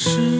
是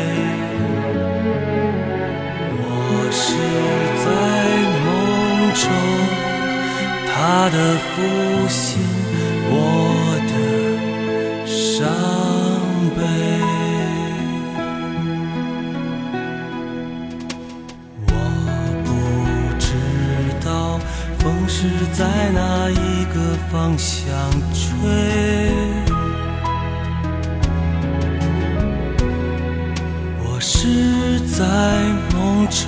他的负心，我的伤悲。我不知道风是在哪一个方向吹。我是在梦中，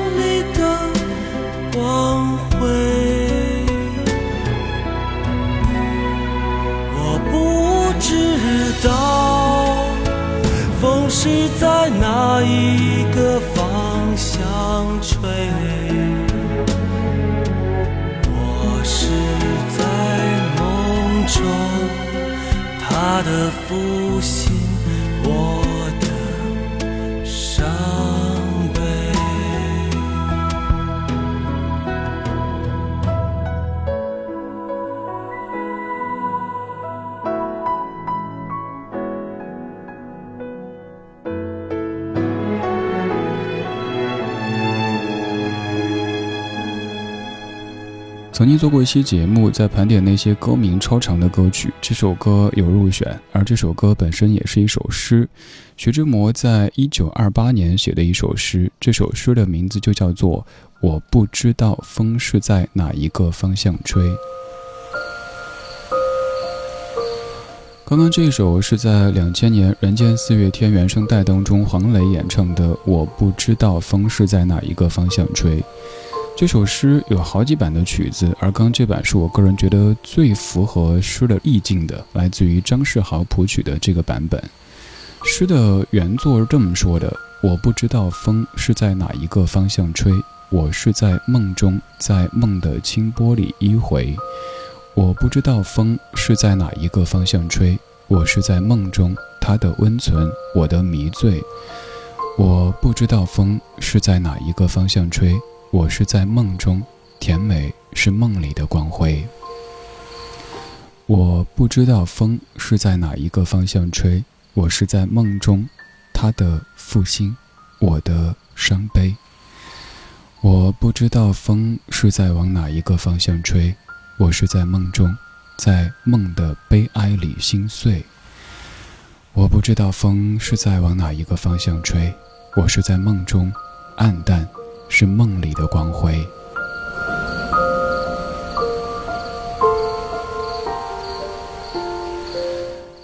道风是在哪一个方向吹，我是在梦中，他的曾经做过一期节目，在盘点那些歌名超长的歌曲，这首歌有入选，而这首歌本身也是一首诗。徐志摩在一九二八年写的一首诗，这首诗的名字就叫做《我不知道风是在哪一个方向吹》。刚刚这首是在两千年《人间四月天》原声带当中黄磊演唱的《我不知道风是在哪一个方向吹》。这首诗有好几版的曲子，而刚这版是我个人觉得最符合诗的意境的，来自于张世豪谱曲的这个版本。诗的原作是这么说的：“我不知道风是在哪一个方向吹，我是在梦中，在梦的清波里依回。我不知道风是在哪一个方向吹，我是在梦中，它的温存，我的迷醉。我不知道风是在哪一个方向吹。”我是在梦中，甜美是梦里的光辉。我不知道风是在哪一个方向吹，我是在梦中，他的负心，我的伤悲。我不知道风是在往哪一个方向吹，我是在梦中，在梦的悲哀里心碎。我不知道风是在往哪一个方向吹，我是在梦中，暗淡。是梦里的光辉。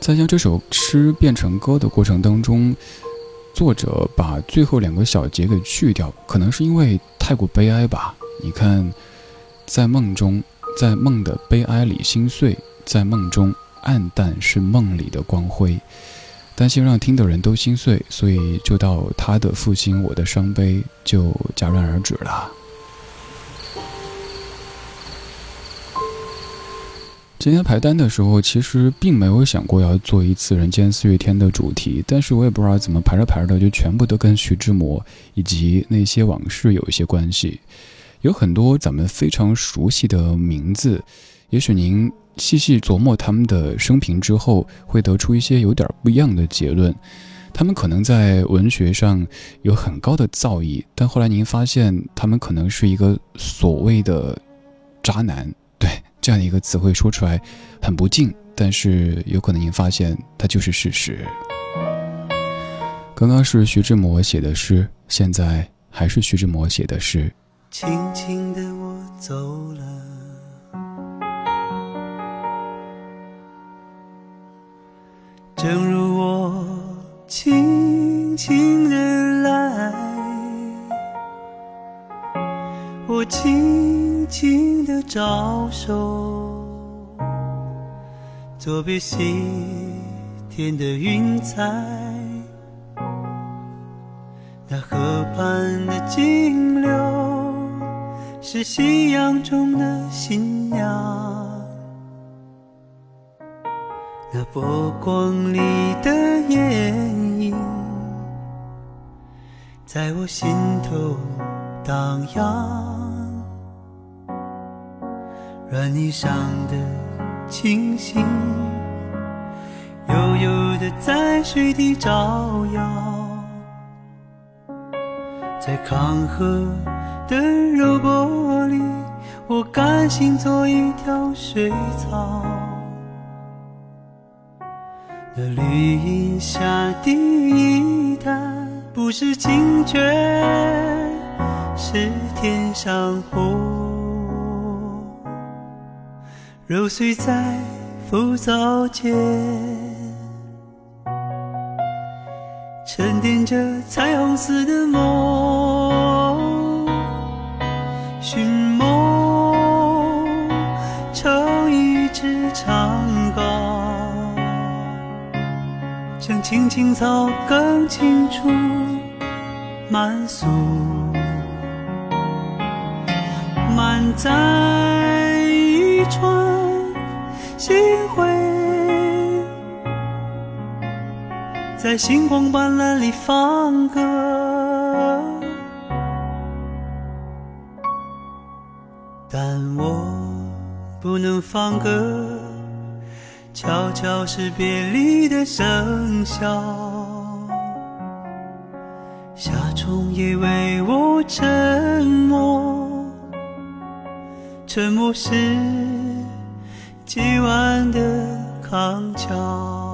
在将这首诗变成歌的过程当中，作者把最后两个小节给去掉，可能是因为太过悲哀吧。你看，在梦中，在梦的悲哀里心碎，在梦中暗淡是梦里的光辉。担心让听的人都心碎，所以就到他的负心，我的伤悲就戛然而止了。今天排单的时候，其实并没有想过要做一次《人间四月天》的主题，但是我也不知道怎么排着排着，就全部都跟徐志摩以及那些往事有一些关系。有很多咱们非常熟悉的名字，也许您细细琢磨他们的生平之后，会得出一些有点不一样的结论。他们可能在文学上有很高的造诣，但后来您发现他们可能是一个所谓的渣男。对这样的一个词汇说出来很不敬，但是有可能您发现它就是事实。刚刚是徐志摩写的诗，现在还是徐志摩写的诗。轻轻的我走了，正如我轻轻的来，我轻。轻的招手，作别西天的云彩，那河畔的金柳是夕阳中的新娘，那波光里的艳影，在我心头荡漾。软泥上的星星，悠悠的在水底照耀，在康河的柔波里，我甘心做一条水草。那绿荫下第一滩，不是清泉，是天上虹。揉碎在浮藻间，沉淀着彩虹似的梦，青草更清楚满宿，满载一船。星辉在星光斑斓里放歌，但我不能放歌，悄悄是别离的笙箫，夏虫也为我沉默，沉默是。今晚的康桥。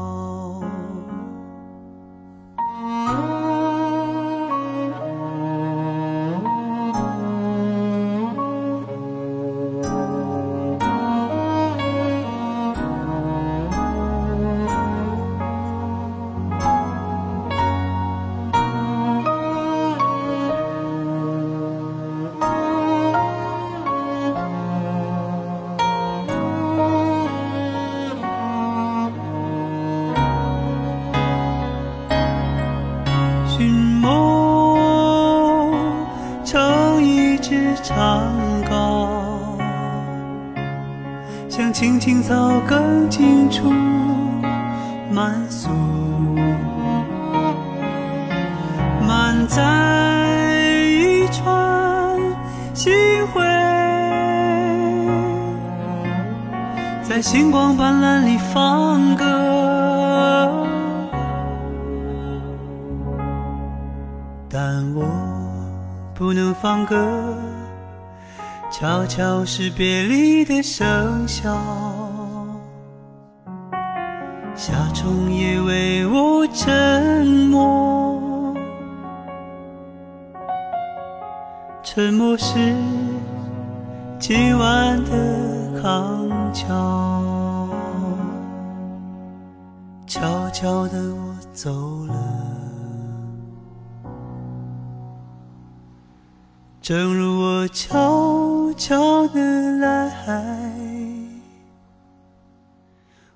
青青草更近处满宿，满载一船星辉，在星光斑斓里放歌，但我不能放歌。悄悄是别离的笙箫，夏虫也为我沉默，沉默是今晚的康桥，悄悄的我走了。正如我悄悄的来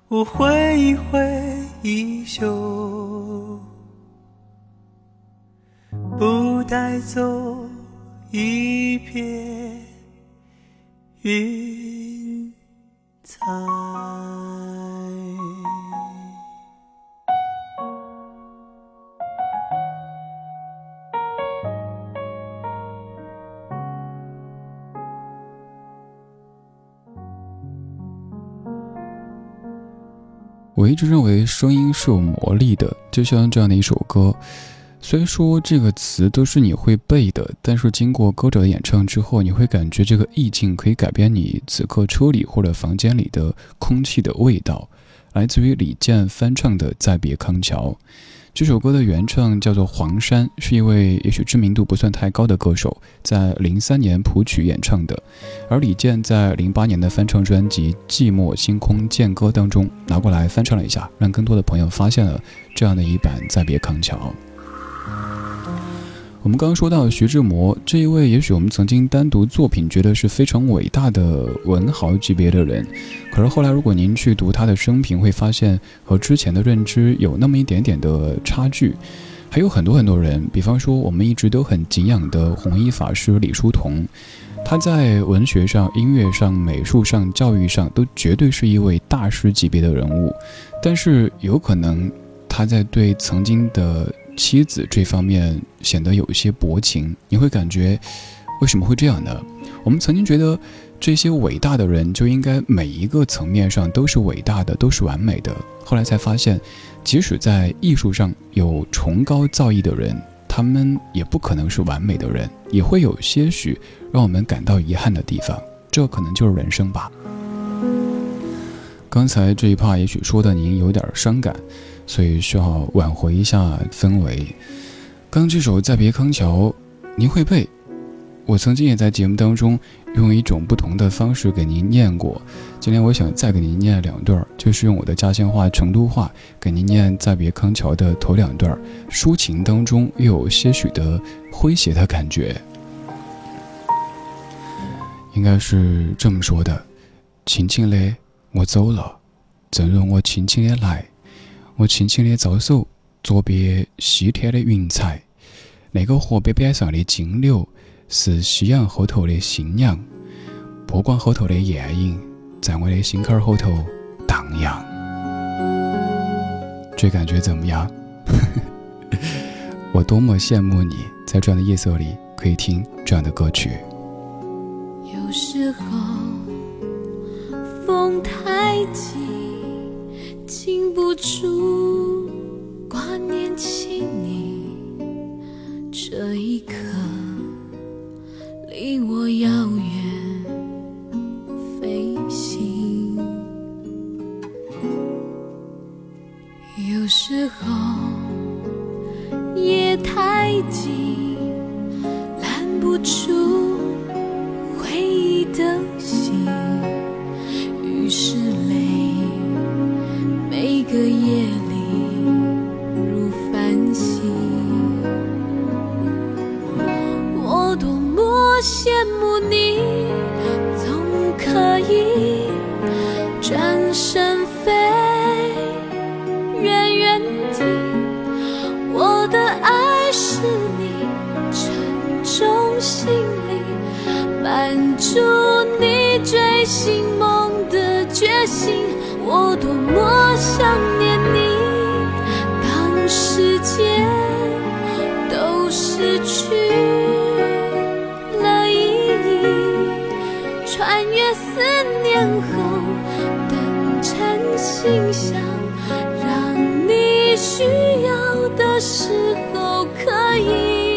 我挥一挥衣袖不带走一片云彩。我一直认为声音是有魔力的，就像这样的一首歌。虽说这个词都是你会背的，但是经过歌者的演唱之后，你会感觉这个意境可以改变你此刻车里或者房间里的空气的味道。来自于李健翻唱的《再别康桥》，这首歌的原唱叫做黄山，是一位也许知名度不算太高的歌手，在零三年谱曲演唱的。而李健在零八年的翻唱专辑《寂寞星空剑歌》当中拿过来翻唱了一下，让更多的朋友发现了这样的一版《再别康桥》。我们刚刚说到徐志摩这一位，也许我们曾经单独作品觉得是非常伟大的文豪级别的人，可是后来如果您去读他的生平，会发现和之前的认知有那么一点点的差距。还有很多很多人，比方说我们一直都很敬仰的弘一法师李叔同，他在文学上、音乐上、美术上、教育上都绝对是一位大师级别的人物，但是有可能他在对曾经的。妻子这方面显得有一些薄情，你会感觉为什么会这样呢？我们曾经觉得这些伟大的人就应该每一个层面上都是伟大的，都是完美的。后来才发现，即使在艺术上有崇高造诣的人，他们也不可能是完美的人，也会有些许让我们感到遗憾的地方。这可能就是人生吧。刚才这一趴也许说的您有点伤感。所以需要挽回一下氛围。刚这首《再别康桥》，您会背？我曾经也在节目当中用一种不同的方式给您念过。今天我想再给您念两段，就是用我的家乡话、成都话给您念《再别康桥》的头两段，抒情当中又有些许的诙谐的感觉。应该是这么说的：轻轻的我走了，正如我轻轻的来。我轻轻的招手，作别西天的云彩。那个河边边上的金柳，是夕阳后头的新娘。波光后头的艳影，在我的心坎儿后头荡漾。这感觉怎么样？我多么羡慕你，在这样的夜色里可以听这样的歌曲。太急。禁不住挂念起你，这一刻个夜想念你，当世界都失去了意义，穿越思念后，等成心想，让你需要的时候可以。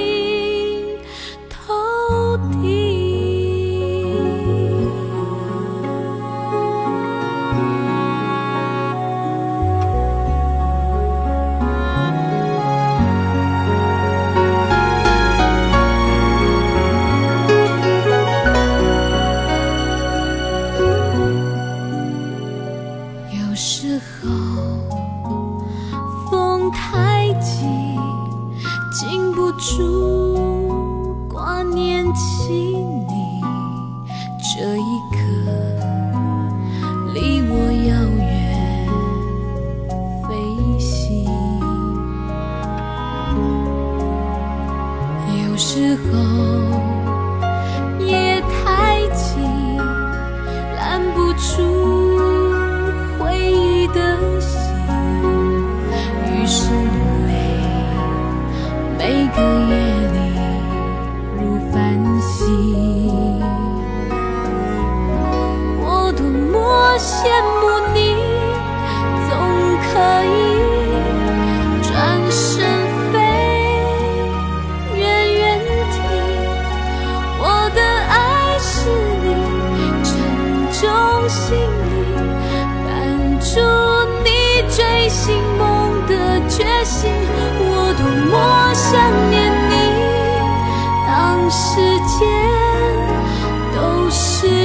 候。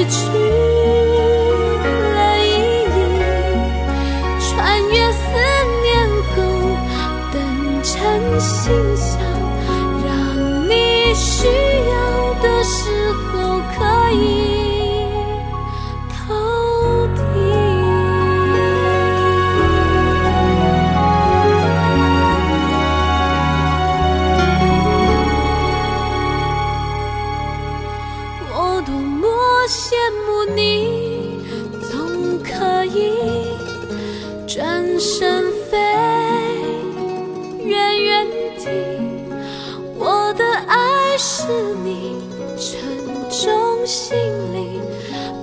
去了意义穿越思念后的晨曦沉重行李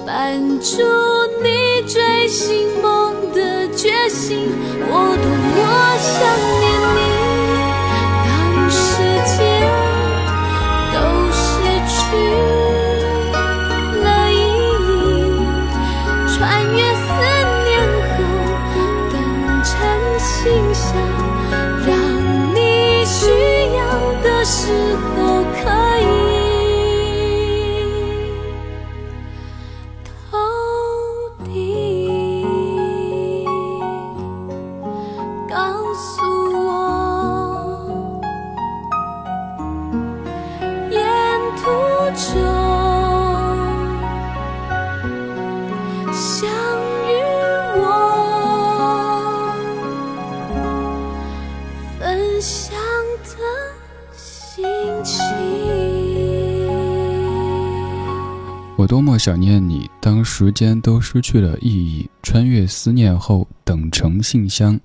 伴着你追寻梦的决心。我多么想念你。多么想念你当时间都失去了意义，穿越思念后，等成信箱，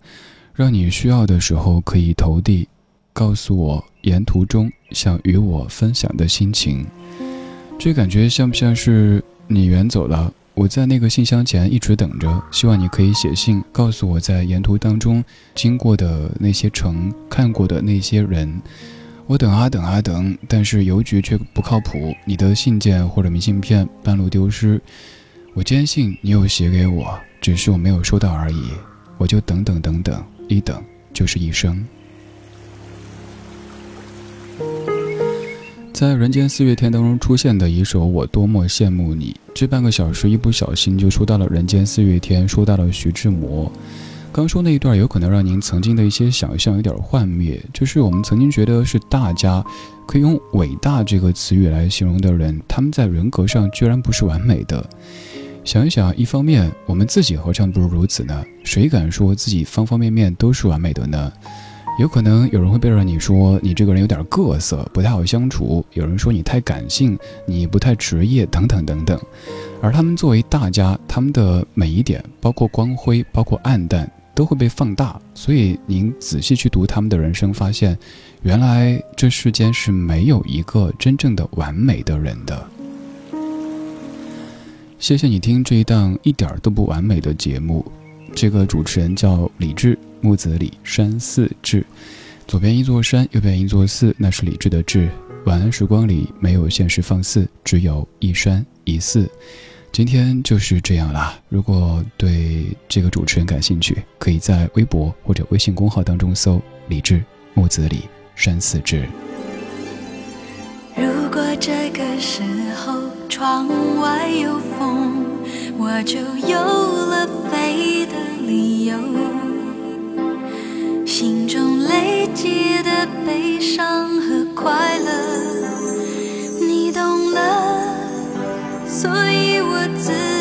让你需要的时候可以投递，告诉我沿途中想与我分享的心情。这感觉像不像是你远走了？我在那个信箱前一直等着，希望你可以写信告诉我在沿途当中经过的那些城，看过的那些人。我等啊等啊等，但是邮局却不靠谱。你的信件或者明信片半路丢失，我坚信你有写给我，只是我没有收到而已。我就等等等等，一等就是一生。在人间四月天当中出现的一首《我多么羡慕你》，这半个小时一不小心就说到了人间四月天，说到了徐志摩。刚说那一段有可能让您曾经的一些想象有点幻灭，就是我们曾经觉得是大家，可以用伟大这个词语来形容的人，他们在人格上居然不是完美的。想一想，一方面我们自己何尝不是如此呢？谁敢说自己方方面面都是完美的呢？有可能有人会背着你说你这个人有点各色，不太好相处；有人说你太感性，你不太职业，等等等等。而他们作为大家，他们的每一点，包括光辉，包括暗淡。都会被放大，所以您仔细去读他们的人生，发现，原来这世间是没有一个真正的完美的人的。谢谢你听这一档一点都不完美的节目，这个主持人叫李志，木子李山寺志，左边一座山，右边一座寺，那是李志的志。晚安时光里没有现实放肆，只有一山一寺。今天就是这样啦。如果对这个主持人感兴趣，可以在微博或者微信公号当中搜“李志木子李山寺志”。如果这个时候窗外有风，我就有了飞的理由。心中累积的悲伤和以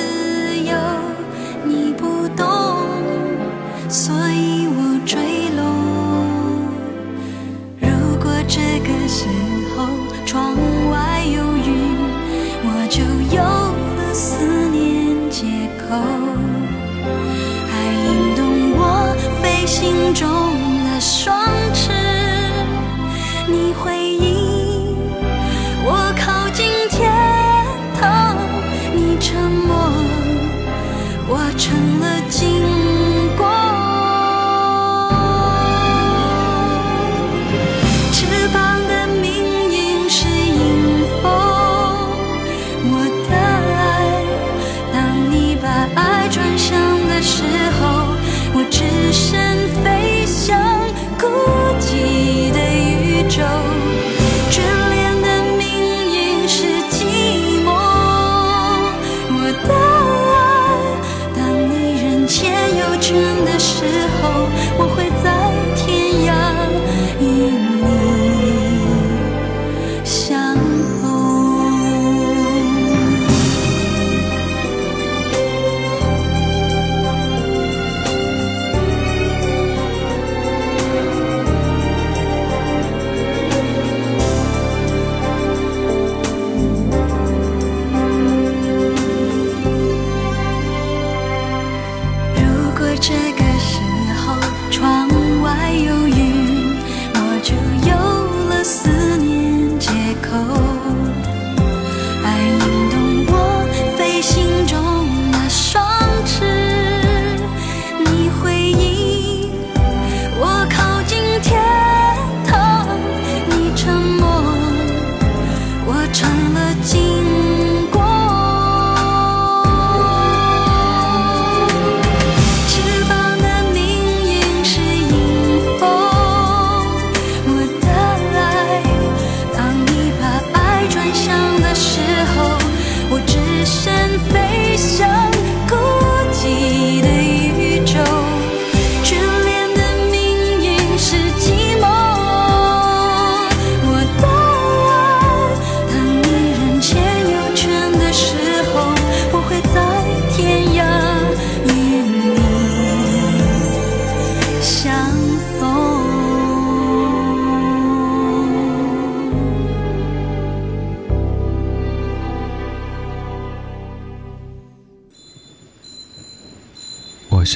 上的是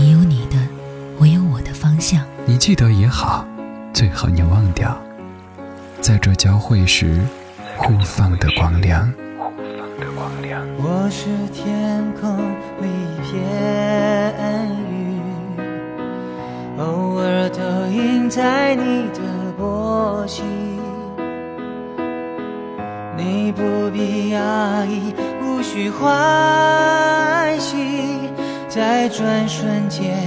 你有你的，我有我的方向。你记得也好，最好你忘掉，在这交汇时互放的光亮。我是天空里一片云，偶尔投影在你的波心。你不必压抑，无需欢喜。在转瞬间，